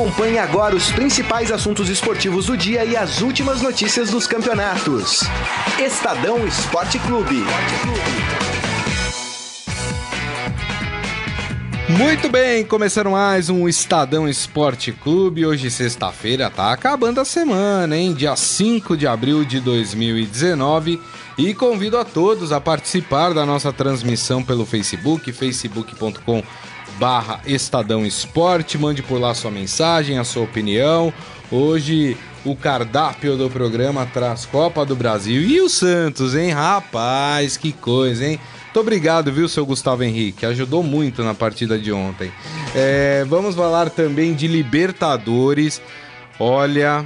Acompanhe agora os principais assuntos esportivos do dia e as últimas notícias dos campeonatos. Estadão Esporte Clube. Muito bem, começando mais um Estadão Esporte Clube. Hoje, sexta-feira, tá acabando a semana, hein? Dia 5 de abril de 2019. E convido a todos a participar da nossa transmissão pelo Facebook, facebook.com barra Estadão Esporte. Mande por lá sua mensagem, a sua opinião. Hoje o cardápio do programa traz Copa do Brasil e o Santos, hein? Rapaz, que coisa, hein? Muito obrigado, viu, seu Gustavo Henrique? Ajudou muito na partida de ontem. É, vamos falar também de Libertadores. Olha,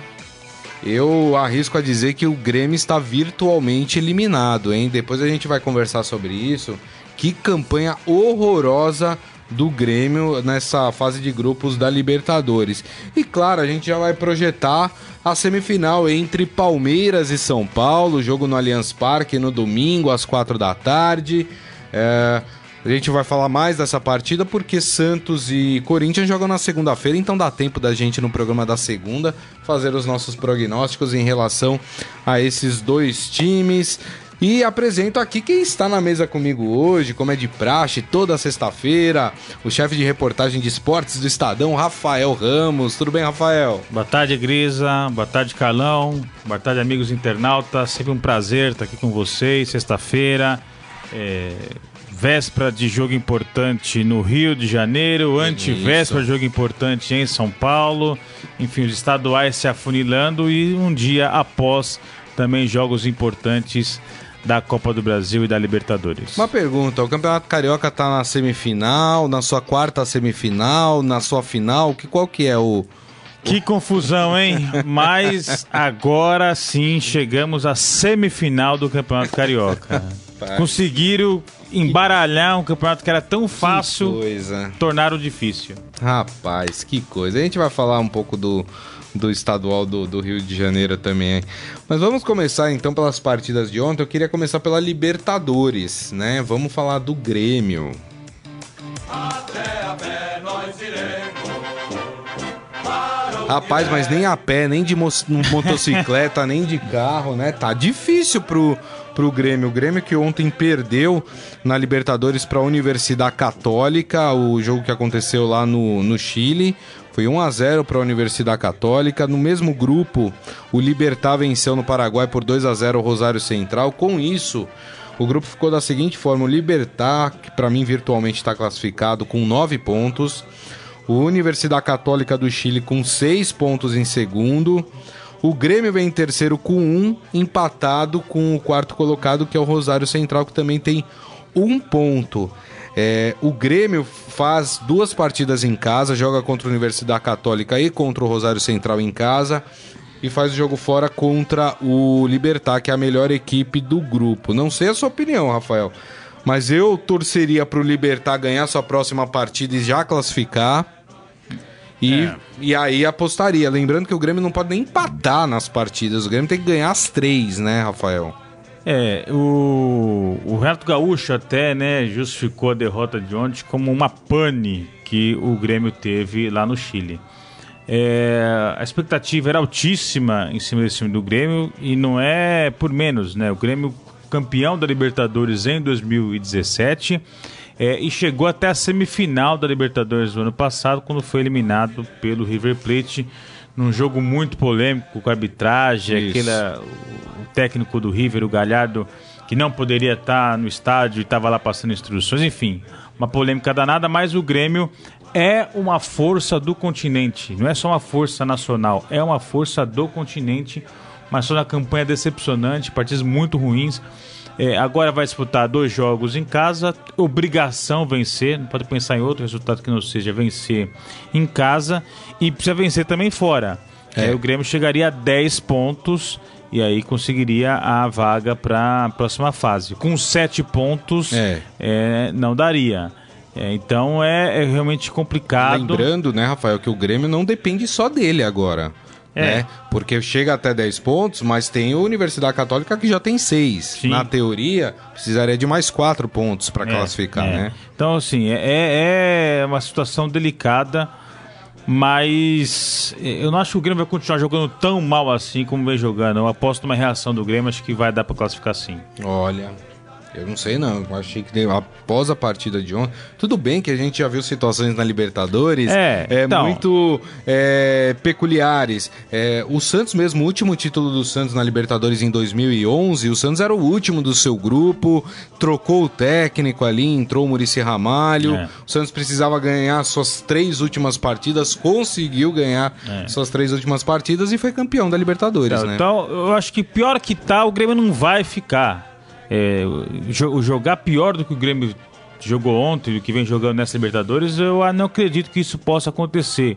eu arrisco a dizer que o Grêmio está virtualmente eliminado, hein? Depois a gente vai conversar sobre isso. Que campanha horrorosa do Grêmio nessa fase de grupos da Libertadores. E claro, a gente já vai projetar a semifinal entre Palmeiras e São Paulo, jogo no Allianz Parque no domingo às quatro da tarde. É, a gente vai falar mais dessa partida porque Santos e Corinthians jogam na segunda-feira, então dá tempo da gente no programa da segunda fazer os nossos prognósticos em relação a esses dois times. E apresento aqui quem está na mesa comigo hoje, como é de praxe, toda sexta-feira, o chefe de reportagem de esportes do Estadão, Rafael Ramos. Tudo bem, Rafael? Boa tarde, Grisa. Boa tarde, Carlão. Boa tarde, amigos internautas. Sempre um prazer estar aqui com vocês, sexta-feira. É véspera de jogo importante no Rio de Janeiro, antivéspera de jogo importante em São Paulo, enfim, os estaduais se afunilando e um dia após também jogos importantes da Copa do Brasil e da Libertadores. Uma pergunta: o Campeonato Carioca está na semifinal, na sua quarta semifinal, na sua final? Que, qual que é o. Que confusão, hein? Mas agora sim chegamos à semifinal do Campeonato Carioca. Conseguiram embaralhar um campeonato que era tão fácil, tornaram difícil. Rapaz, que coisa. A gente vai falar um pouco do, do estadual do, do Rio de Janeiro também. Mas vamos começar então pelas partidas de ontem. Eu queria começar pela Libertadores, né? Vamos falar do Grêmio. Rapaz, mas nem a pé, nem de motocicleta, nem de carro, né? Tá difícil pro, pro Grêmio. O Grêmio que ontem perdeu na Libertadores para a Universidade Católica, o jogo que aconteceu lá no, no Chile. Foi 1 a 0 para a Universidade Católica. No mesmo grupo, o Libertar venceu no Paraguai por 2 a 0 o Rosário Central. Com isso, o grupo ficou da seguinte forma: o Libertar, que para mim virtualmente está classificado com 9 pontos. O Universidade Católica do Chile com 6 pontos em segundo. O Grêmio vem em terceiro com um, empatado com o quarto colocado, que é o Rosário Central, que também tem um ponto. É, o Grêmio faz duas partidas em casa, joga contra a Universidade Católica e contra o Rosário Central em casa. E faz o jogo fora contra o Libertar, que é a melhor equipe do grupo. Não sei a sua opinião, Rafael. Mas eu torceria para o Libertar ganhar sua próxima partida e já classificar. E, é. e aí apostaria. Lembrando que o Grêmio não pode nem empatar nas partidas. O Grêmio tem que ganhar as três, né, Rafael? É, o, o Renato Gaúcho até né, justificou a derrota de ontem como uma pane que o Grêmio teve lá no Chile. É, a expectativa era altíssima em cima desse time do Grêmio e não é por menos, né? O Grêmio campeão da Libertadores em 2017 é, e chegou até a semifinal da Libertadores do ano passado, quando foi eliminado pelo River Plate num jogo muito polêmico com a arbitragem, aquele, o técnico do River, o Galhardo, que não poderia estar no estádio e estava lá passando instruções, enfim, uma polêmica danada, mas o Grêmio é uma força do continente, não é só uma força nacional, é uma força do continente, mas só na campanha decepcionante, partidas muito ruins. É, agora vai disputar dois jogos em casa, obrigação vencer, não pode pensar em outro resultado que não seja vencer em casa e precisa vencer também fora. É. o Grêmio chegaria a 10 pontos e aí conseguiria a vaga para a próxima fase. Com 7 pontos, é. É, não daria. É, então é, é, realmente complicado. Lembrando, né, Rafael, que o Grêmio não depende só dele agora. É. Né? Porque chega até 10 pontos, mas tem a Universidade Católica que já tem 6. Na teoria, precisaria de mais 4 pontos para é, classificar, é. né? Então, assim, é, é, é uma situação delicada Mas eu não acho que o Grêmio vai continuar jogando tão mal assim como vem jogando. Eu aposto numa reação do Grêmio, acho que vai dar para classificar sim. Olha, eu não sei não, eu achei que após a partida de ontem, tudo bem que a gente já viu situações na Libertadores é, é então... muito é, peculiares. É, o Santos mesmo, o último título do Santos na Libertadores em 2011, o Santos era o último do seu grupo, trocou o técnico ali, entrou o Murici Ramalho, é. o Santos precisava ganhar suas três últimas partidas, conseguiu ganhar é. suas três últimas partidas e foi campeão da Libertadores, então, né? Então, eu acho que pior que tá, o Grêmio não vai ficar é, jogar pior do que o Grêmio jogou ontem, do que vem jogando nessa Libertadores, eu não acredito que isso possa acontecer.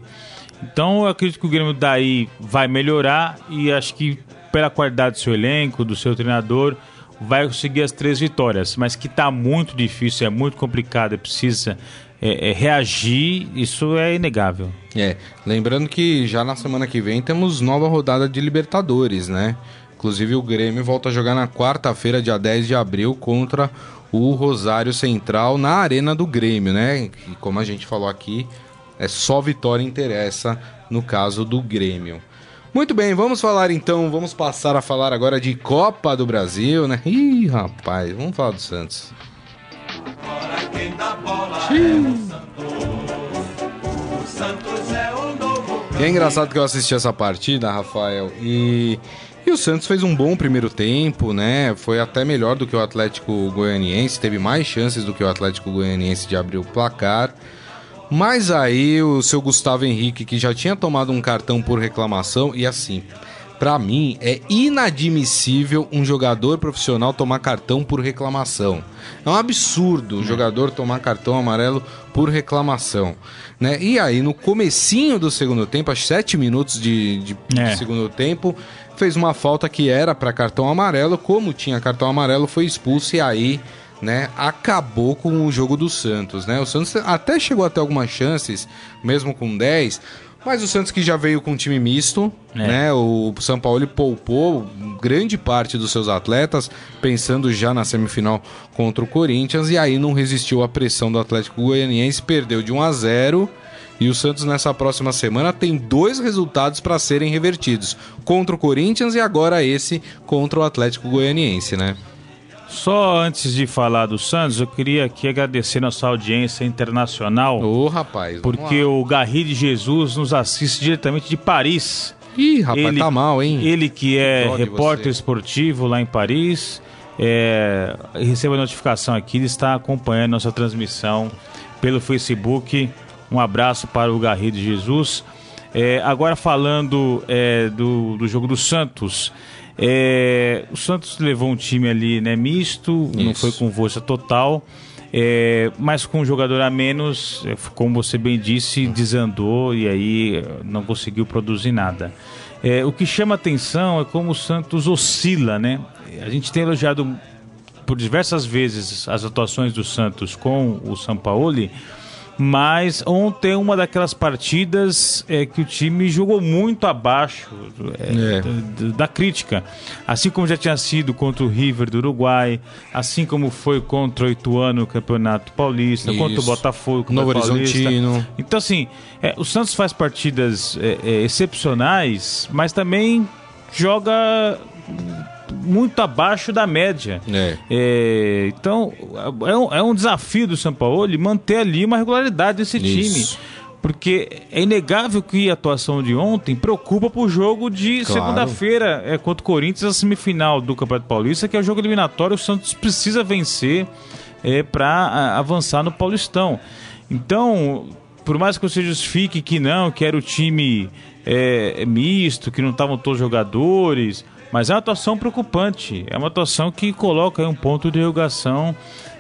Então eu acredito que o Grêmio daí vai melhorar e acho que pela qualidade do seu elenco, do seu treinador, vai conseguir as três vitórias. Mas que está muito difícil, é muito complicado, precisa é, é, reagir, isso é inegável. É, lembrando que já na semana que vem temos nova rodada de Libertadores, né? Inclusive o Grêmio volta a jogar na quarta-feira, dia 10 de abril, contra o Rosário Central na Arena do Grêmio, né? E como a gente falou aqui, é só vitória interessa no caso do Grêmio. Muito bem, vamos falar então, vamos passar a falar agora de Copa do Brasil, né? Ih, rapaz, vamos falar do Santos. E é engraçado que eu assisti essa partida, Rafael, e e o Santos fez um bom primeiro tempo, né? Foi até melhor do que o Atlético Goianiense, teve mais chances do que o Atlético Goianiense de abrir o placar. Mas aí o seu Gustavo Henrique, que já tinha tomado um cartão por reclamação, e assim, para mim é inadmissível um jogador profissional tomar cartão por reclamação. É um absurdo o jogador tomar cartão amarelo por reclamação, né? E aí no comecinho do segundo tempo, aos sete minutos de, de é. segundo tempo, fez uma falta que era para cartão amarelo, como tinha cartão amarelo, foi expulso e aí, né, acabou com o jogo do Santos, né? O Santos até chegou a ter algumas chances, mesmo com 10, mas o Santos que já veio com um time misto, é. né? O São Paulo poupou grande parte dos seus atletas, pensando já na semifinal contra o Corinthians, e aí não resistiu à pressão do Atlético Goianiense, perdeu de 1 a 0 e o Santos nessa próxima semana tem dois resultados para serem revertidos: contra o Corinthians e agora esse contra o Atlético Goianiense, né? Só antes de falar do Santos, eu queria aqui agradecer nossa audiência internacional. Ô, oh, rapaz. Porque lá. o Garri de Jesus nos assiste diretamente de Paris. Ih, rapaz, ele, tá mal, hein? Ele que é repórter esportivo lá em Paris, é, receba a notificação aqui, ele está acompanhando nossa transmissão pelo Facebook. Um abraço para o Garrido Jesus. É, agora falando é, do, do jogo do Santos. É, o Santos levou um time ali né, misto, Isso. não foi com força total. É, mas com um jogador a menos, é, como você bem disse, desandou e aí não conseguiu produzir nada. É, o que chama atenção é como o Santos oscila, né? A gente tem elogiado por diversas vezes as atuações do Santos com o Sampaoli, mas ontem uma daquelas partidas é, que o time jogou muito abaixo é, é. Da, da, crítica. Assim como já tinha sido contra o River do Uruguai, assim como foi contra o Ituano no Campeonato Paulista, Isso. contra o Botafogo no Novo Horizontino. Então, assim, é, o Santos faz partidas é, é, excepcionais, mas também joga muito abaixo da média. É. É, então, é um, é um, desafio do São Paulo manter ali uma regularidade desse Isso. time. Porque é inegável que a atuação de ontem preocupa pro jogo de claro. segunda-feira é, contra o Corinthians, a semifinal do Campeonato Paulista, que é o jogo eliminatório. O Santos precisa vencer é, para avançar no Paulistão. Então, por mais que você justifique que não, que era o time é, misto, que não estavam todos jogadores, mas é uma atuação preocupante. É uma atuação que coloca um ponto de interrogação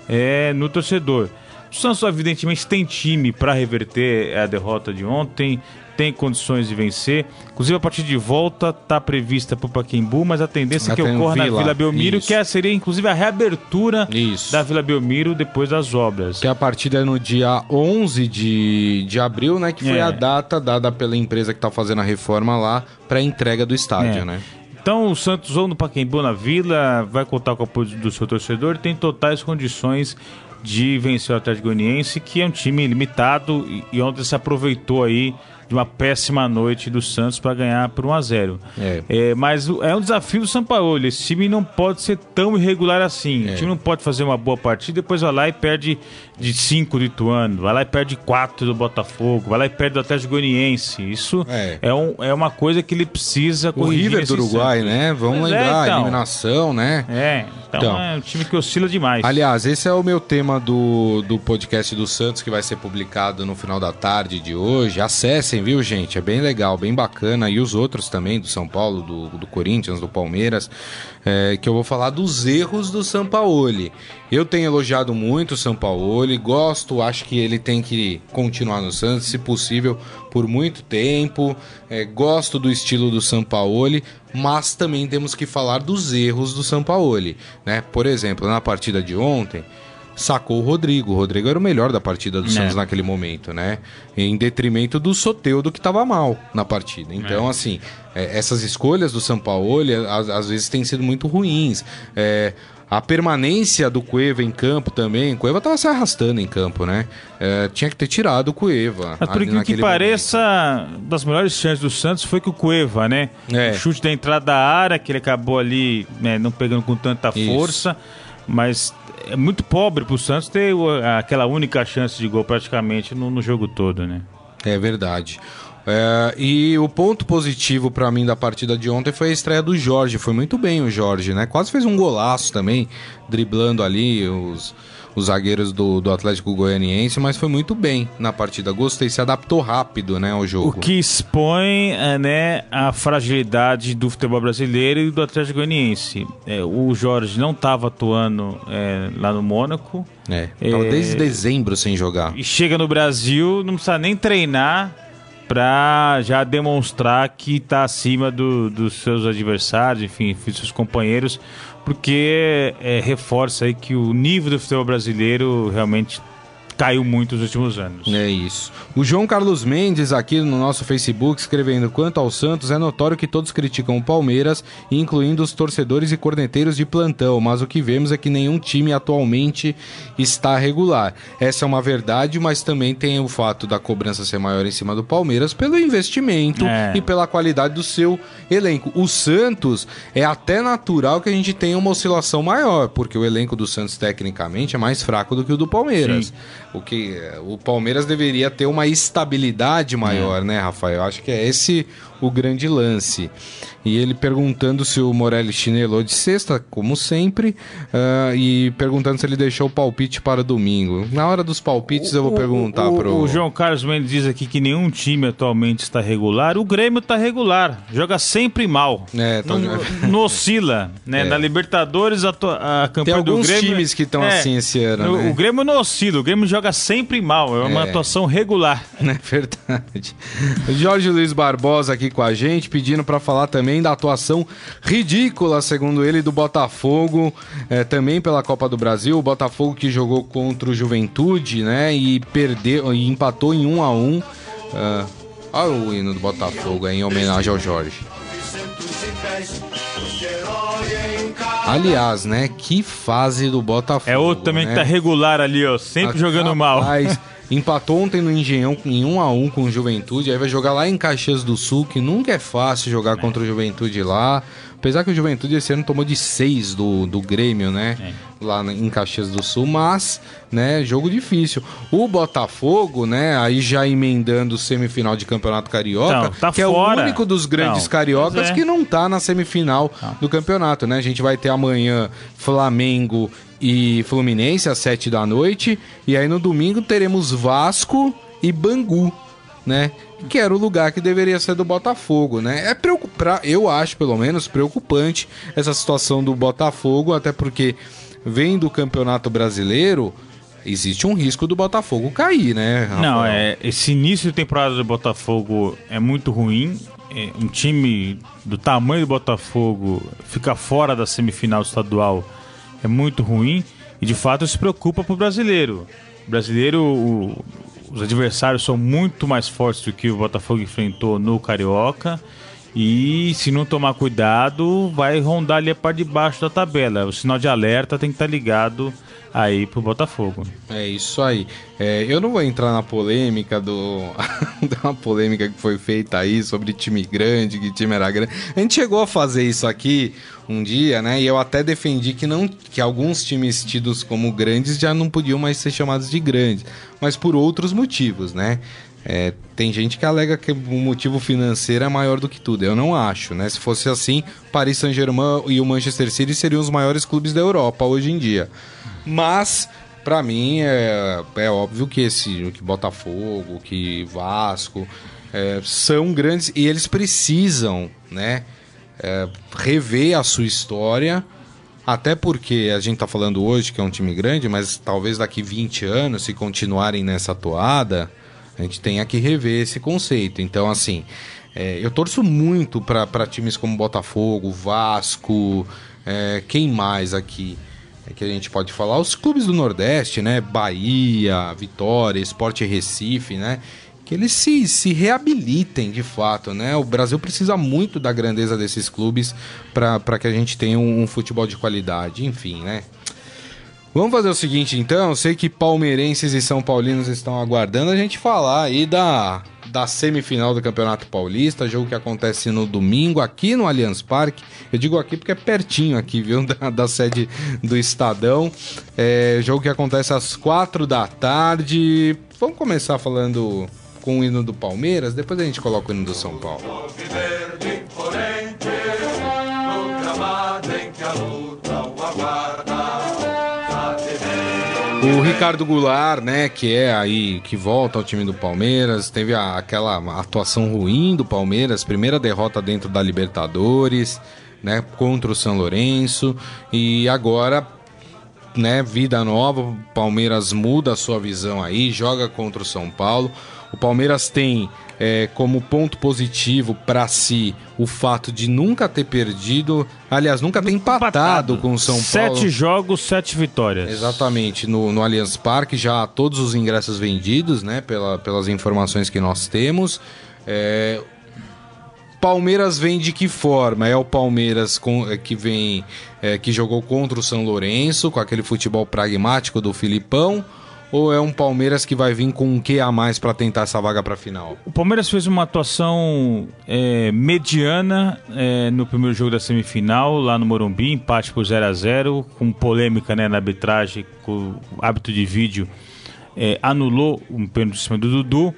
é, no torcedor. O Santos, evidentemente, tem time para reverter a derrota de ontem, tem condições de vencer. Inclusive, a partir de volta está prevista para o Paquembu, mas a tendência é que ocorra Vila. na Vila Belmiro, Isso. que é, seria inclusive a reabertura Isso. da Vila Belmiro depois das obras. Que a partida é no dia 11 de, de abril, né? Que foi é. a data dada pela empresa que está fazendo a reforma lá para entrega do estádio, é. né? Então o Santos ou no Pacaembu na Vila vai contar com o apoio do seu torcedor tem totais condições de vencer o Atlético Goianiense, que é um time limitado e, e ontem se aproveitou aí de uma péssima noite do Santos para ganhar por 1 a 0 é. é. mas é um desafio do São Paulo. Esse time não pode ser tão irregular assim. É. O time não pode fazer uma boa partida e depois vai lá e perde de 5 do Ituano, vai lá e perde 4 do Botafogo, vai lá e perde do Atlético Goianiense. Isso é, é, um, é uma coisa que ele precisa corrigir. O River do Uruguai, Santos. né? Vamos Mas é, lembrar, então, eliminação, né? É, então, então, é um time que oscila demais. Aliás, esse é o meu tema do, do podcast do Santos, que vai ser publicado no final da tarde de hoje. Acessem, viu, gente? É bem legal, bem bacana. E os outros também, do São Paulo, do, do Corinthians, do Palmeiras, é, que eu vou falar dos erros do Sampaoli. Eu tenho elogiado muito o Sampaoli, gosto, acho que ele tem que continuar no Santos, se possível, por muito tempo. É, gosto do estilo do Sampaoli, mas também temos que falar dos erros do Sampaoli. Né? Por exemplo, na partida de ontem, sacou o Rodrigo. O Rodrigo era o melhor da partida do é. Santos naquele momento, né? Em detrimento do Soteudo que estava mal na partida. Então, é. assim, é, essas escolhas do Sampaoli às, às vezes têm sido muito ruins. É, a permanência do Cueva em campo também. O Cueva tava se arrastando em campo, né? É, tinha que ter tirado o Cueva. Mas por que, que pareça, momento. das melhores chances do Santos foi que o Cueva, né? É. O chute da entrada da área, que ele acabou ali né, não pegando com tanta Isso. força. Mas é muito pobre pro Santos ter aquela única chance de gol praticamente no, no jogo todo, né? É verdade. É, e o ponto positivo para mim da partida de ontem foi a estreia do Jorge. Foi muito bem o Jorge, né? Quase fez um golaço também, driblando ali os, os zagueiros do, do Atlético Goianiense, mas foi muito bem na partida. Gostei, se adaptou rápido né, ao jogo. O que expõe é, né, a fragilidade do futebol brasileiro e do Atlético Goianiense. É, o Jorge não estava atuando é, lá no Mônaco. É, tava desde dezembro sem jogar. E chega no Brasil, não precisa nem treinar para já demonstrar que está acima do, dos seus adversários, enfim, dos seus companheiros, porque é, reforça aí que o nível do futebol brasileiro realmente caiu muito nos últimos anos. É isso. O João Carlos Mendes aqui no nosso Facebook escrevendo: quanto ao Santos, é notório que todos criticam o Palmeiras, incluindo os torcedores e corneteiros de plantão, mas o que vemos é que nenhum time atualmente está regular. Essa é uma verdade, mas também tem o fato da cobrança ser maior em cima do Palmeiras pelo investimento é. e pela qualidade do seu elenco. O Santos é até natural que a gente tenha uma oscilação maior, porque o elenco do Santos tecnicamente é mais fraco do que o do Palmeiras. Sim. O que o Palmeiras deveria ter uma estabilidade maior, é. né, Rafael? Acho que é esse o grande lance. E ele perguntando se o Morelli chinelou de sexta, como sempre, uh, e perguntando se ele deixou o palpite para domingo. Na hora dos palpites o, eu vou perguntar o, pro... O João Carlos Mendes diz aqui que nenhum time atualmente está regular. O Grêmio está regular, joga sempre mal. É, tá... não, não oscila, né? É. Na Libertadores a, a campanha do Grêmio... Tem alguns times que estão é, assim esse ano, o, né? o Grêmio não oscila, o Grêmio joga sempre mal, é uma é. atuação regular. É verdade. Jorge Luiz Barbosa aqui com a gente, pedindo para falar também da atuação ridícula, segundo ele, do Botafogo, é, também pela Copa do Brasil. O Botafogo que jogou contra o Juventude, né? E perdeu e empatou em 1 a 1 uh, Olha o hino do Botafogo em homenagem ao Jorge. Aliás, né? Que fase do Botafogo. É outro também né? que tá regular ali, ó. Sempre jogando mal. Empatou ontem no Engenhão em 1 a 1 com o Juventude, aí vai jogar lá em Caxias do Sul, que nunca é fácil jogar contra o Juventude lá. Apesar que o Juventude esse ano tomou de 6 do, do Grêmio, né? É. Lá em Caxias do Sul, mas, né, jogo difícil. O Botafogo, né, aí já emendando semifinal de Campeonato Carioca, não, tá que fora. é o único dos grandes não, cariocas é. que não tá na semifinal não. do campeonato, né? A gente vai ter amanhã Flamengo e Fluminense às 7 da noite. E aí no domingo teremos Vasco e Bangu, né? Que era o lugar que deveria ser do Botafogo, né? É preocupar, eu acho pelo menos preocupante essa situação do Botafogo, até porque vem do Campeonato Brasileiro, existe um risco do Botafogo cair, né? Rafael? Não, é esse início de temporada do Botafogo é muito ruim. É, um time do tamanho do Botafogo fica fora da semifinal estadual é muito ruim e de fato se preocupa para o brasileiro. O brasileiro, o, os adversários são muito mais fortes do que o Botafogo enfrentou no Carioca. E se não tomar cuidado, vai rondar ali a parte de baixo da tabela. O sinal de alerta tem que estar ligado aí pro Botafogo. É isso aí. É, eu não vou entrar na polêmica do. da polêmica que foi feita aí sobre time grande, que time era grande. A gente chegou a fazer isso aqui um dia, né? E eu até defendi que não que alguns times tidos como grandes já não podiam mais ser chamados de grandes, mas por outros motivos, né? É, tem gente que alega que o motivo financeiro é maior do que tudo. Eu não acho, né? Se fosse assim, Paris Saint-Germain e o Manchester City seriam os maiores clubes da Europa hoje em dia. Mas para mim é, é óbvio que esse que Botafogo, que Vasco é, são grandes e eles precisam, né? É, rever a sua história. Até porque a gente tá falando hoje que é um time grande, mas talvez daqui 20 anos, se continuarem nessa toada, a gente tenha que rever esse conceito. Então, assim, é, eu torço muito para times como Botafogo, Vasco, é, quem mais aqui é que a gente pode falar? Os clubes do Nordeste, né? Bahia, Vitória, Esporte Recife, né? Que eles se, se reabilitem de fato, né? O Brasil precisa muito da grandeza desses clubes para que a gente tenha um, um futebol de qualidade, enfim, né? Vamos fazer o seguinte então, eu sei que palmeirenses e são paulinos estão aguardando a gente falar aí da, da semifinal do Campeonato Paulista, jogo que acontece no domingo aqui no Allianz Parque. Eu digo aqui porque é pertinho aqui, viu, da, da sede do Estadão. É, jogo que acontece às quatro da tarde. Vamos começar falando com o hino do Palmeiras, depois a gente coloca o hino do São Paulo. O Ricardo Goulart, né, que é aí que volta ao time do Palmeiras, teve a, aquela atuação ruim do Palmeiras, primeira derrota dentro da Libertadores, né, contra o São Lourenço e agora, né, vida nova, o Palmeiras muda a sua visão aí, joga contra o São Paulo. O Palmeiras tem é, como ponto positivo para si o fato de nunca ter perdido, aliás, nunca ter empatado, empatado. com o São Paulo. Sete jogos, sete vitórias. Exatamente, no, no Allianz Parque, já todos os ingressos vendidos, né, pela, pelas informações que nós temos. É, Palmeiras vem de que forma? É o Palmeiras com, é, que vem é, que jogou contra o São Lourenço com aquele futebol pragmático do Filipão ou é um Palmeiras que vai vir com um que a mais para tentar essa vaga para final? O Palmeiras fez uma atuação é, mediana é, no primeiro jogo da semifinal, lá no Morumbi, empate por 0 a 0 com polêmica né, na arbitragem, com hábito de vídeo é, anulou um pênalti em cima do Dudu.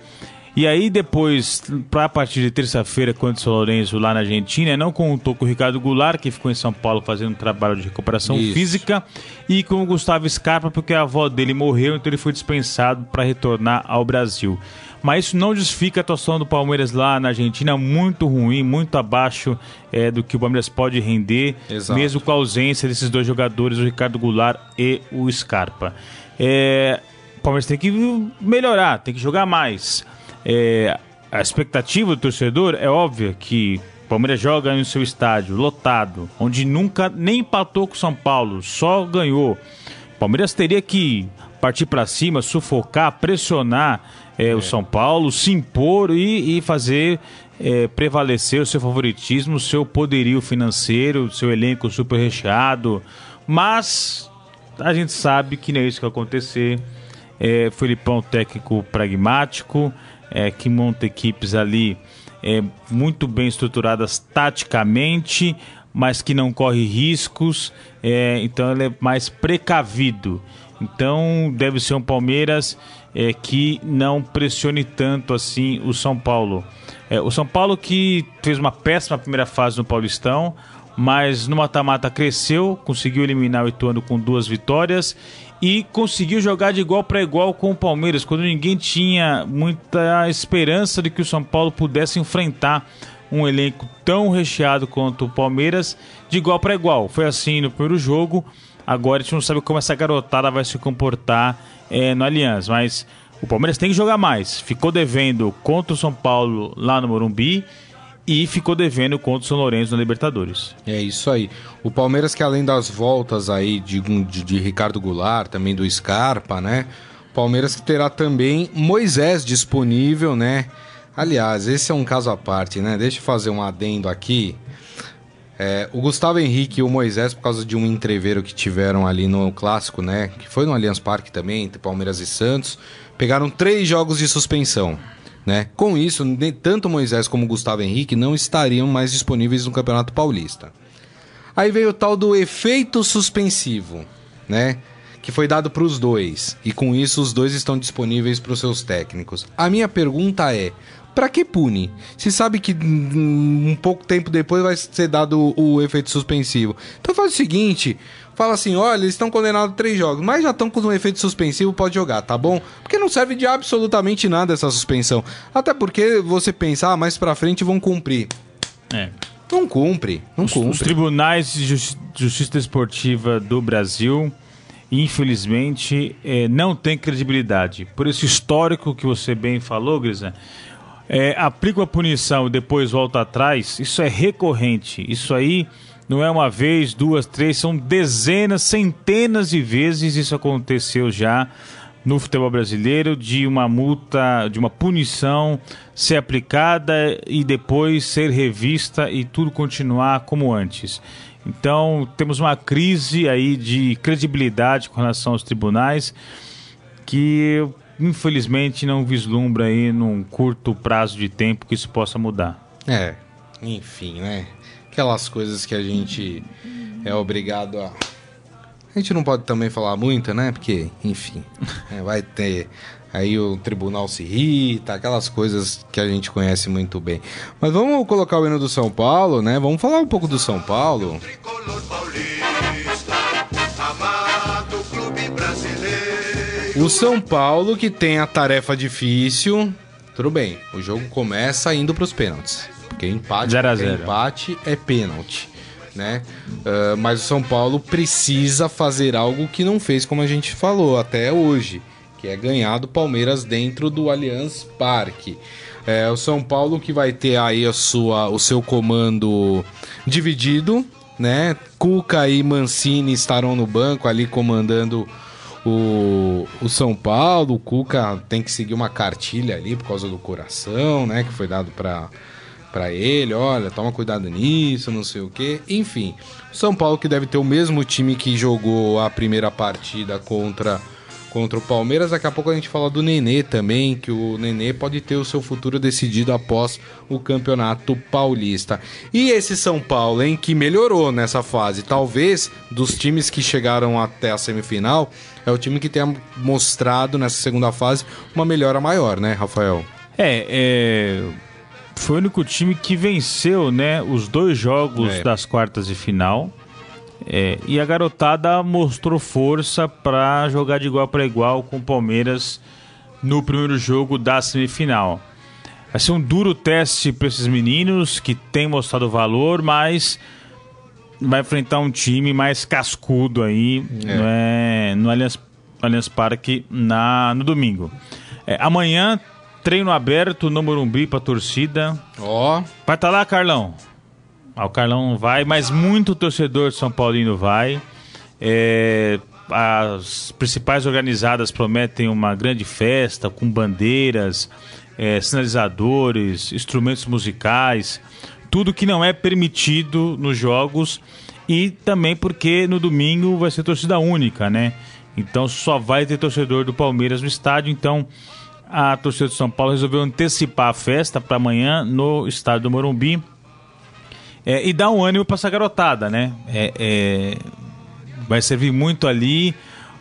E aí depois, para a partir de terça-feira, contra o São Lourenço lá na Argentina, não contou com o Ricardo Goulart, que ficou em São Paulo fazendo um trabalho de recuperação Isso. física, e com o Gustavo Scarpa, porque a avó dele morreu, então ele foi dispensado para retornar ao Brasil. Mas isso não justifica a atuação do Palmeiras lá na Argentina, muito ruim, muito abaixo é, do que o Palmeiras pode render, Exato. mesmo com a ausência desses dois jogadores, o Ricardo Goulart e o Scarpa. É, o Palmeiras tem que melhorar, tem que jogar mais. É, a expectativa do torcedor é óbvia que o Palmeiras joga no seu estádio, lotado, onde nunca nem empatou com o São Paulo, só ganhou. O Palmeiras teria que partir para cima, sufocar, pressionar é, é. o São Paulo, se impor e, e fazer é, prevalecer o seu favoritismo, o seu poderio financeiro, o seu elenco super recheado. Mas a gente sabe que não é isso que vai acontecer. É, Felipão técnico pragmático, é, que monta equipes ali é, muito bem estruturadas taticamente, mas que não corre riscos, é, então ele é mais precavido. Então deve ser um Palmeiras é, que não pressione tanto assim o São Paulo. É, o São Paulo que fez uma péssima primeira fase no Paulistão, mas no mata-mata cresceu, conseguiu eliminar o Ituano com duas vitórias e conseguiu jogar de igual para igual com o Palmeiras, quando ninguém tinha muita esperança de que o São Paulo pudesse enfrentar um elenco tão recheado quanto o Palmeiras de igual para igual. Foi assim no primeiro jogo. Agora a gente não sabe como essa garotada vai se comportar é, no Allianz, mas o Palmeiras tem que jogar mais. Ficou devendo contra o São Paulo lá no Morumbi e ficou devendo contra o São Lourenço na Libertadores. É isso aí. O Palmeiras que além das voltas aí de, de, de Ricardo Goulart, também do Scarpa, né? Palmeiras que terá também Moisés disponível, né? Aliás, esse é um caso à parte, né? Deixa eu fazer um adendo aqui. É, o Gustavo Henrique e o Moisés, por causa de um entreveiro que tiveram ali no clássico, né? Que foi no Allianz Parque também, entre Palmeiras e Santos, pegaram três jogos de suspensão. Né? Com isso, nem tanto Moisés como Gustavo Henrique não estariam mais disponíveis no Campeonato Paulista. Aí veio o tal do efeito suspensivo, né? Que foi dado para os dois. E com isso, os dois estão disponíveis para os seus técnicos. A minha pergunta é: para que pune? Se sabe que um pouco tempo depois vai ser dado o, efeito suspensivo. Então faz o seguinte: fala assim: olha, eles estão condenados a três jogos, mas já estão com um efeito suspensivo, pode jogar, tá bom? Porque não serve de absolutamente nada essa suspensão. Até porque você pensa, ah, mais pra frente vão cumprir. É. Não cumpre, não Os, cumpre. os tribunais de justi- justiça desportiva do Brasil, infelizmente, eh, não têm credibilidade. Por esse histórico que você bem falou, Grisa, é, aplica uma punição e depois volta atrás, isso é recorrente. Isso aí não é uma vez, duas, três, são dezenas, centenas de vezes isso aconteceu já no futebol brasileiro de uma multa, de uma punição ser aplicada e depois ser revista e tudo continuar como antes. Então, temos uma crise aí de credibilidade com relação aos tribunais que infelizmente não vislumbra aí num curto prazo de tempo que isso possa mudar. É, enfim, né? Aquelas coisas que a gente é obrigado a. A gente não pode também falar muito, né? Porque, enfim, é, vai ter. Aí o tribunal se irrita, aquelas coisas que a gente conhece muito bem. Mas vamos colocar o hino do São Paulo, né? Vamos falar um pouco do São Paulo. O São Paulo que tem a tarefa difícil. Tudo bem, o jogo começa indo para os pênaltis. Porque empate, Zero zero. empate é pênalti. Né? Ah, mas o São Paulo precisa fazer algo que não fez, como a gente falou até hoje, que é ganhar do Palmeiras dentro do Allianz Parque. É, o São Paulo que vai ter aí a sua, o seu comando dividido, né? Cuca e Mancini estarão no banco ali comandando o, o São Paulo. O Cuca tem que seguir uma cartilha ali por causa do coração, né? Que foi dado para para ele, olha, toma cuidado nisso, não sei o que. Enfim, São Paulo que deve ter o mesmo time que jogou a primeira partida contra contra o Palmeiras. Daqui a pouco a gente fala do Nenê também, que o Nenê pode ter o seu futuro decidido após o Campeonato Paulista. E esse São Paulo, hein, que melhorou nessa fase. Talvez dos times que chegaram até a semifinal, é o time que tenha mostrado nessa segunda fase uma melhora maior, né, Rafael? É, é, foi o único time que venceu, né, os dois jogos É. das quartas de final. É, e a garotada mostrou força para jogar de igual para igual com o Palmeiras no primeiro jogo da semifinal. Vai ser um duro teste para esses meninos que têm mostrado valor, mas vai enfrentar um time mais cascudo aí É. né, no Allianz, Allianz Parque na, no domingo. É, amanhã, treino aberto no Morumbi para torcida. Ó, Vai estar lá, Carlão? Ah, o Carlão vai, mas muito torcedor de São Paulino vai. É, as principais organizadas prometem uma grande festa com bandeiras, é, sinalizadores, instrumentos musicais, tudo que não é permitido nos jogos e também porque no domingo vai ser torcida única, né? Então só vai ter torcedor do Palmeiras no estádio, então a torcida de São Paulo resolveu antecipar a festa para amanhã no estádio do Morumbi. É, e dar um ânimo para essa garotada, né? É, é, vai servir muito ali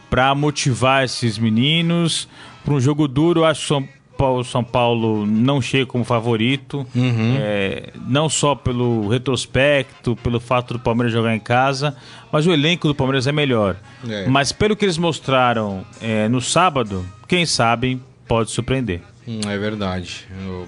para motivar esses meninos para um jogo duro. Eu acho que São Paulo, São Paulo não chega como favorito, é, não só pelo retrospecto, pelo fato do Palmeiras jogar em casa, mas o elenco do Palmeiras é melhor. É. Mas pelo que eles mostraram é, no sábado, quem sabe pode surpreender. Hum, É verdade. Eu-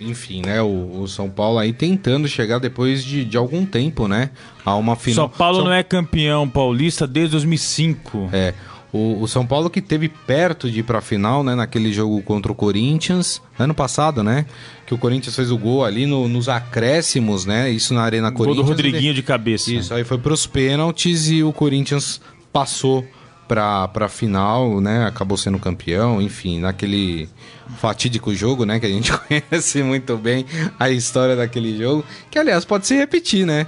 Enfim, né? O, o São Paulo aí tentando chegar depois de, de algum tempo, né? A uma final. São Paulo não é campeão paulista desde 2005. É. O, o São Paulo que teve perto de ir pra final, né? Naquele jogo contra o Corinthians, ano passado, né? Que o Corinthians fez o gol ali no- nos acréscimos, né? Isso na Arena Gol do Corinthians. Rodriguinho de cabeça. Isso, aí foi pros pênaltis e o Corinthians passou pra, pra final, né? Acabou sendo campeão, enfim, naquele fatídico jogo, né? Que a gente conhece muito bem a história daquele jogo, que aliás pode se repetir, né?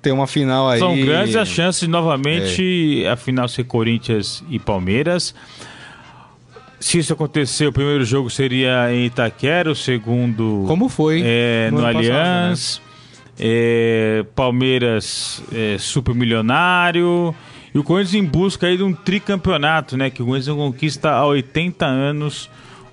ter uma final aí. São grandes as chances de novamente a final ser Corinthians e Palmeiras. Se isso acontecer, o primeiro jogo seria em Itaquera, o segundo Como foi? é, no no, ano passado, né? Allianz. É, Palmeiras é, super milionário. E o Corinthians em busca aí de um tricampeonato, né? Que o Corinthians conquista há 80 anos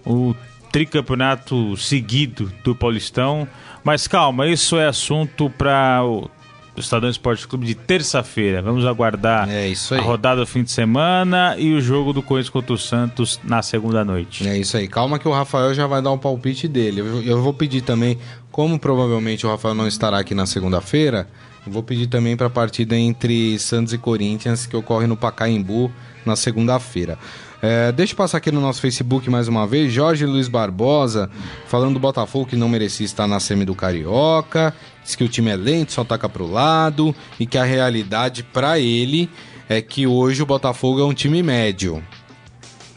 o tricampeonato seguido do Paulistão. Mas calma, isso é assunto para o Estadão Esporte Clube de terça-feira. Vamos aguardar É a rodada do fim de semana e o jogo do Corinthians contra o Santos na segunda noite. É isso aí. Calma que o Rafael já vai dar um palpite dele. Eu, eu vou pedir também, como provavelmente o Rafael não estará aqui na segunda-feira, vou pedir também para a partida entre Santos e Corinthians, que ocorre no Pacaembu na segunda-feira. É, deixa eu passar aqui no nosso Facebook mais uma vez. Jorge Luiz Barbosa, falando do Botafogo que não merecia estar na semi do Carioca. Diz que o time é lento, só taca pro lado. E que a realidade para ele é que hoje o Botafogo é um time médio.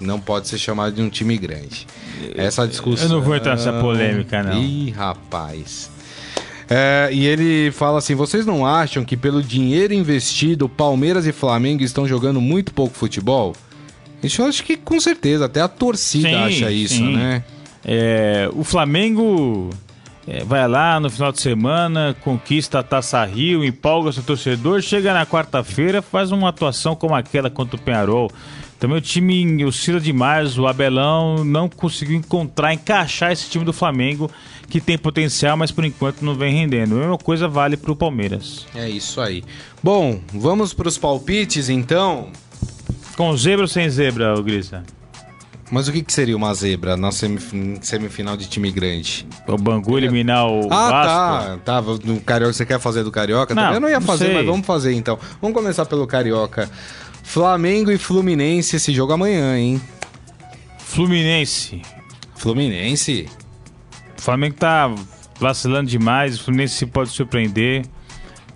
Não pode ser chamado de um time grande. Essa discussão. Eu não vou entrar nessa polêmica, não. Ih, rapaz. É, e ele fala assim: vocês não acham que pelo dinheiro investido, Palmeiras e Flamengo estão jogando muito pouco futebol? Isso eu acho que com certeza, até a torcida Sim, acha isso, sim. né? É, o Flamengo é, vai lá no final de semana, conquista a Taça Rio, empolga seu torcedor, chega na quarta-feira, faz uma atuação como aquela contra o Penharol. Também o time oscila demais, o Abelão não conseguiu encontrar, encaixar esse time do Flamengo, que tem potencial, mas por enquanto não vem rendendo. A mesma coisa vale pro Palmeiras. É isso aí. Bom, vamos para os palpites então. Com zebra ou sem zebra, Grisa? Mas o que, que seria uma zebra na semif- semifinal de time grande? O Bangu eliminar o Ah, Vasco? tá. Tá, no Carioca, você quer fazer do Carioca? Não, eu não ia não fazer, sei. mas vamos fazer então. Vamos começar pelo Carioca. Flamengo e Fluminense, esse jogo amanhã, hein? Fluminense. Fluminense? O Flamengo tá vacilando demais, o Fluminense pode surpreender.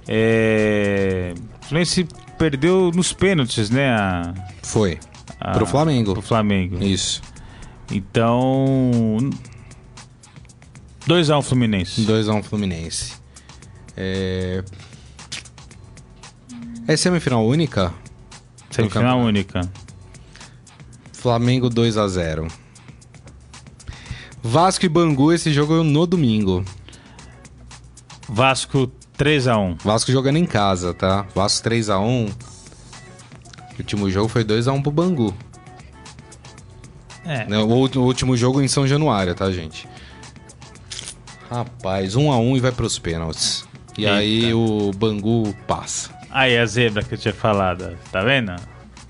É... O Fluminense perdeu nos pênaltis, né? A... Foi. a- Pro Flamengo. Pro Flamengo. Isso. Então. 2x1 Fluminense. 2x1 Fluminense. É... É semifinal única? Semifinal única. Flamengo 2x0. Vasco e Bangu, esse jogo é no domingo. Vasco 3x1. Vasco jogando em casa, tá? Vasco 3x1. O último jogo foi 2x1 pro Bangu. É. Né, o último jogo em São Januário, tá, gente? Rapaz, 1x1 e vai pros pênaltis. E Eita. aí o Bangu passa. Aí a zebra que eu tinha falado, tá vendo?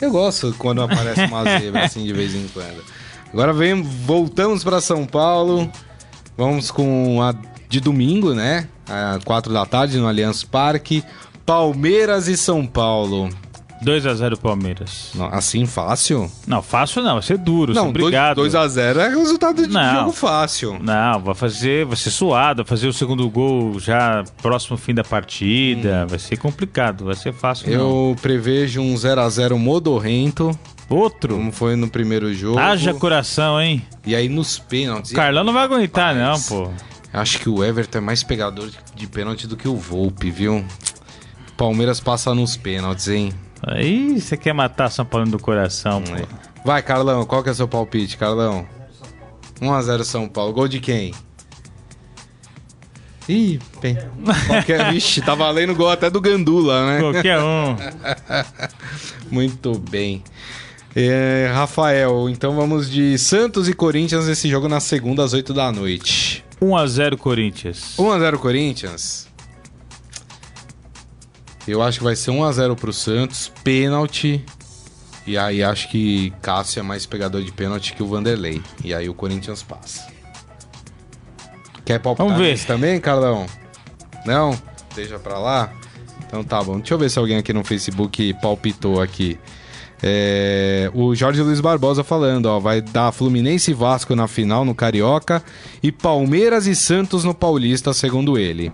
Eu gosto quando aparece uma zebra assim de vez em quando. Agora vem, voltamos para São Paulo. Vamos com a de domingo, né? Às 4 da tarde no Allianz Parque. Palmeiras e São Paulo. 2x0 Palmeiras. Não, Assim fácil? Não, fácil não, vai ser duro, Não, obrigado. 2x0 é resultado de Não. jogo fácil. Não, vai fazer, vai ser suado, vai fazer o segundo gol já próximo fim da partida, vai ser complicado, vai ser fácil não. Eu prevejo um 0x0 modorrento, Outro? como foi no primeiro jogo. Haja coração, hein? E aí nos pênaltis. O Carlão não vai aguentar não, Rapaz. pô. Acho que o Everton é mais pegador de- de pênalti do que o Volpe, viu? Palmeiras passa nos pênaltis, hein? Aí você quer matar São Paulo do coração, pô. Vai, Carlão, qual que é o seu palpite, Carlão? 1x0 São Paulo. Gol de quem? Ih, bem. Qualquer... Vixe, tá valendo gol até do Gandula, né? Qualquer um. Muito bem. É, Rafael, então vamos de Santos e Corinthians esse jogo na segunda às 8 da noite. 1x0 Corinthians. 1x0 Corinthians. Eu acho que vai ser 1x0 pro Santos, pênalti. E aí acho que Cássio é mais pegador de pênalti que o Vanderlei. E aí o Corinthians passa. Quer palpitar Vamos ver. também, Carlão? Não? Deixa pra lá? Então tá bom. Deixa eu ver se alguém aqui no Facebook palpitou aqui. É, o Jorge Luiz Barbosa falando, ó, vai dar Fluminense e Vasco na final no Carioca e Palmeiras e Santos no Paulista, segundo ele.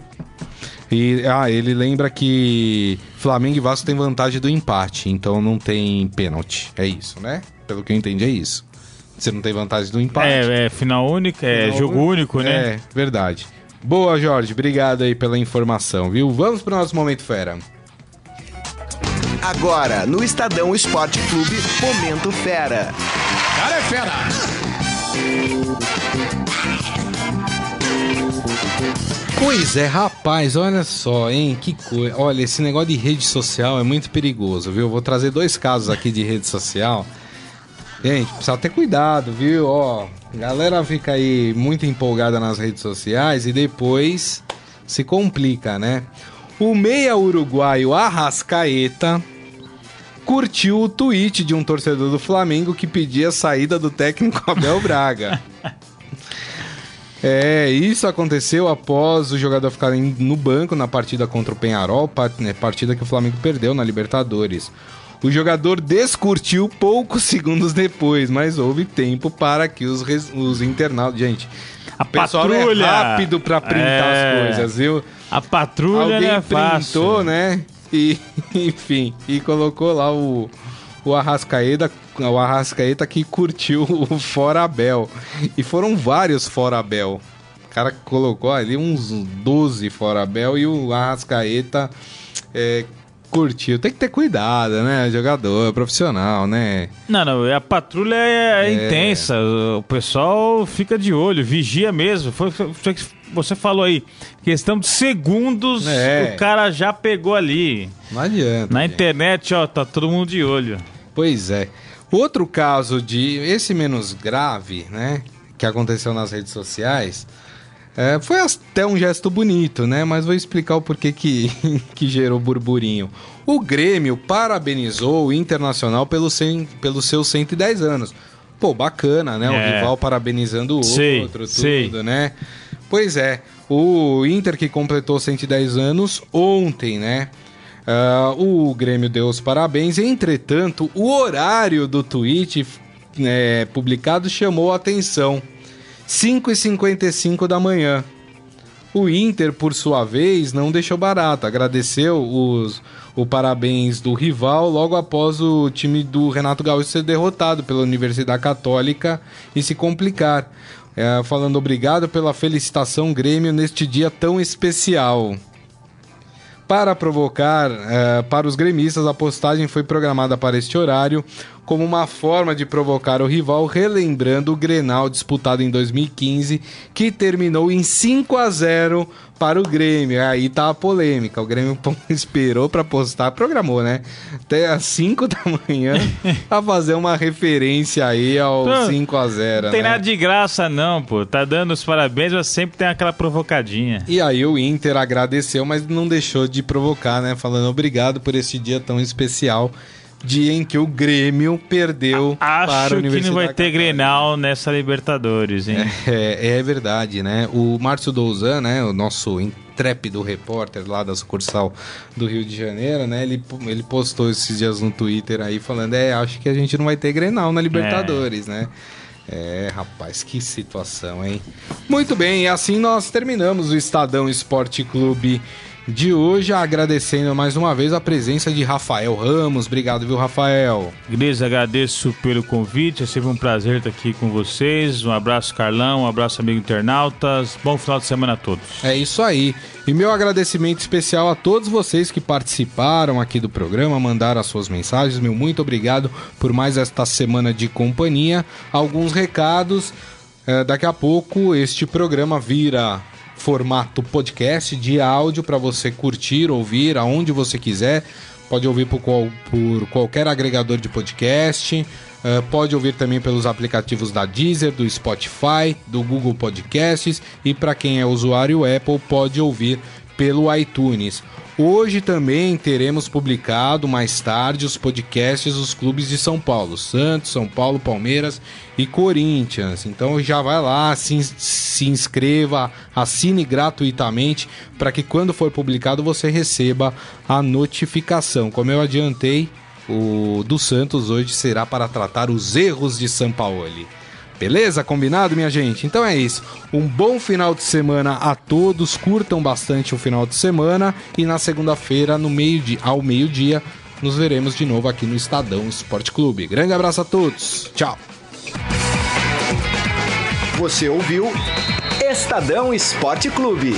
E ah, ele lembra que Flamengo e Vasco tem vantagem do empate, então não tem pênalti. É isso, né? Pelo que eu entendi é isso. Você não tem vantagem do empate. É, é final única, é Final jogo único, né? É, verdade. Boa, Jorge. Obrigado aí pela informação, viu? Vamos pro nosso Momento Fera. Agora, no Estadão Esporte Clube, Momento Fera. Cara é fera! Pois é, rapaz, olha só, hein? Que coisa. Olha, esse negócio de rede social é muito perigoso, viu? Vou trazer dois casos aqui de rede social. Gente, precisa ter cuidado, viu? Ó, galera fica aí muito empolgada nas redes sociais e depois se complica, né? O meia uruguaio Arrascaeta curtiu o tweet de um torcedor do Flamengo que pedia a saída do técnico Abel Braga. É, isso aconteceu após o jogador ficar no banco na partida contra o Penharol, né, partida que o Flamengo perdeu na Libertadores. O jogador descurtiu poucos segundos depois, mas houve tempo para que os, res- os internautas. Gente, A pessoal patrulha! é rápido pra printar É. as coisas, viu? A patrulha Alguém não é printou, fácil. né? E, enfim, e colocou lá o, o Arrascaeta, o Arrascaeta que curtiu o Fora Abel. E foram vários Fora Abel. O cara colocou ali uns 12 Fora Abel e o Arrascaeta é, curtiu. Tem que ter cuidado, né? Jogador, profissional, né? Não, não, a patrulha é, É. intensa. O pessoal fica de olho, vigia mesmo. Foi, foi o que você falou aí. Questão de segundos, É. o cara já pegou ali. Não adianta. Na gente. internet, ó, tá todo mundo de olho. Pois é. Outro caso de esse menos grave, né, que aconteceu nas redes sociais, é, foi até um gesto bonito, né? Mas vou explicar o porquê que, que gerou burburinho. O Grêmio parabenizou o Internacional pelo cem, pelos seus 110 anos. Pô, bacana, né? O É. rival parabenizando o outro, tudo, sei. né? Pois é, o Inter que completou 110 anos ontem, né? Ah, o Grêmio deu os parabéns, entretanto, o horário do tweet é, publicado chamou a atenção. 5h55 da manhã. O Inter, por sua vez, não deixou barato, agradeceu os, o parabéns do rival logo após o time do Renato Gaúcho ser derrotado pela Universidade Católica e se complicar. É, falando obrigado pela felicitação Grêmio neste dia tão especial. Para provocar eh, para os gremistas, a postagem foi programada para este horário como uma forma de provocar o rival, relembrando o Grenal disputado em 2015, que terminou em 5 a 0 para o Grêmio. Aí tá a polêmica. O Grêmio esperou para postar, programou, né? Até às 5 da manhã para fazer uma referência aí ao Pô, 5 a 0 Não tem né? nada de graça, não, pô. Tá dando os parabéns, mas sempre tem aquela provocadinha. E aí o Inter agradeceu, mas não deixou de provocar, né? Falando obrigado por esse dia tão especial, dia em que o Grêmio perdeu para a Acho que Universidade não vai ter. Grenal nessa Libertadores, hein? É, é verdade, né? O Márcio Douzan, né? O nosso intrépido repórter lá da sucursal do Rio de Janeiro, né? Ele, ele postou esses dias no Twitter aí falando, é, acho que a gente não vai ter Grenal na Libertadores, né? É, rapaz, que situação, hein? Muito bem, e assim nós terminamos o Estadão Esporte Clube de hoje, agradecendo mais uma vez a presença de Rafael Ramos. Obrigado, viu, Rafael? Gris, agradeço pelo convite. É sempre um prazer estar aqui com vocês. Um abraço, Carlão. Um abraço, amigo internautas. Bom final de semana a todos. É isso aí. E meu agradecimento especial a todos vocês que participaram aqui do programa, mandaram as suas mensagens. Meu muito obrigado por mais esta semana de companhia. Alguns recados. Eh, daqui a pouco este programa vira formato podcast de áudio para você curtir, ouvir aonde você quiser. Pode ouvir por, qual- por qualquer agregador de podcast. eh, pode ouvir também pelos aplicativos da Deezer, do Spotify, do Google Podcasts e para quem é usuário Apple pode ouvir pelo iTunes. Hoje também teremos publicado mais tarde os podcasts dos clubes de São Paulo, Santos, São Paulo, Palmeiras e Corinthians. Então já vai lá, se, se inscreva, assine gratuitamente para que quando for publicado você receba a notificação. Como eu adiantei, o do Santos hoje será para tratar os erros de São Paulo. Beleza? Combinado, minha gente? Então é isso. Um bom final de semana a todos. Curtam bastante o final de semana. E na segunda-feira, no meio de, ao meio-dia, nos veremos de novo aqui no Estadão Esporte Clube. Grande abraço a todos. Tchau. Você ouviu Estadão Esporte Clube.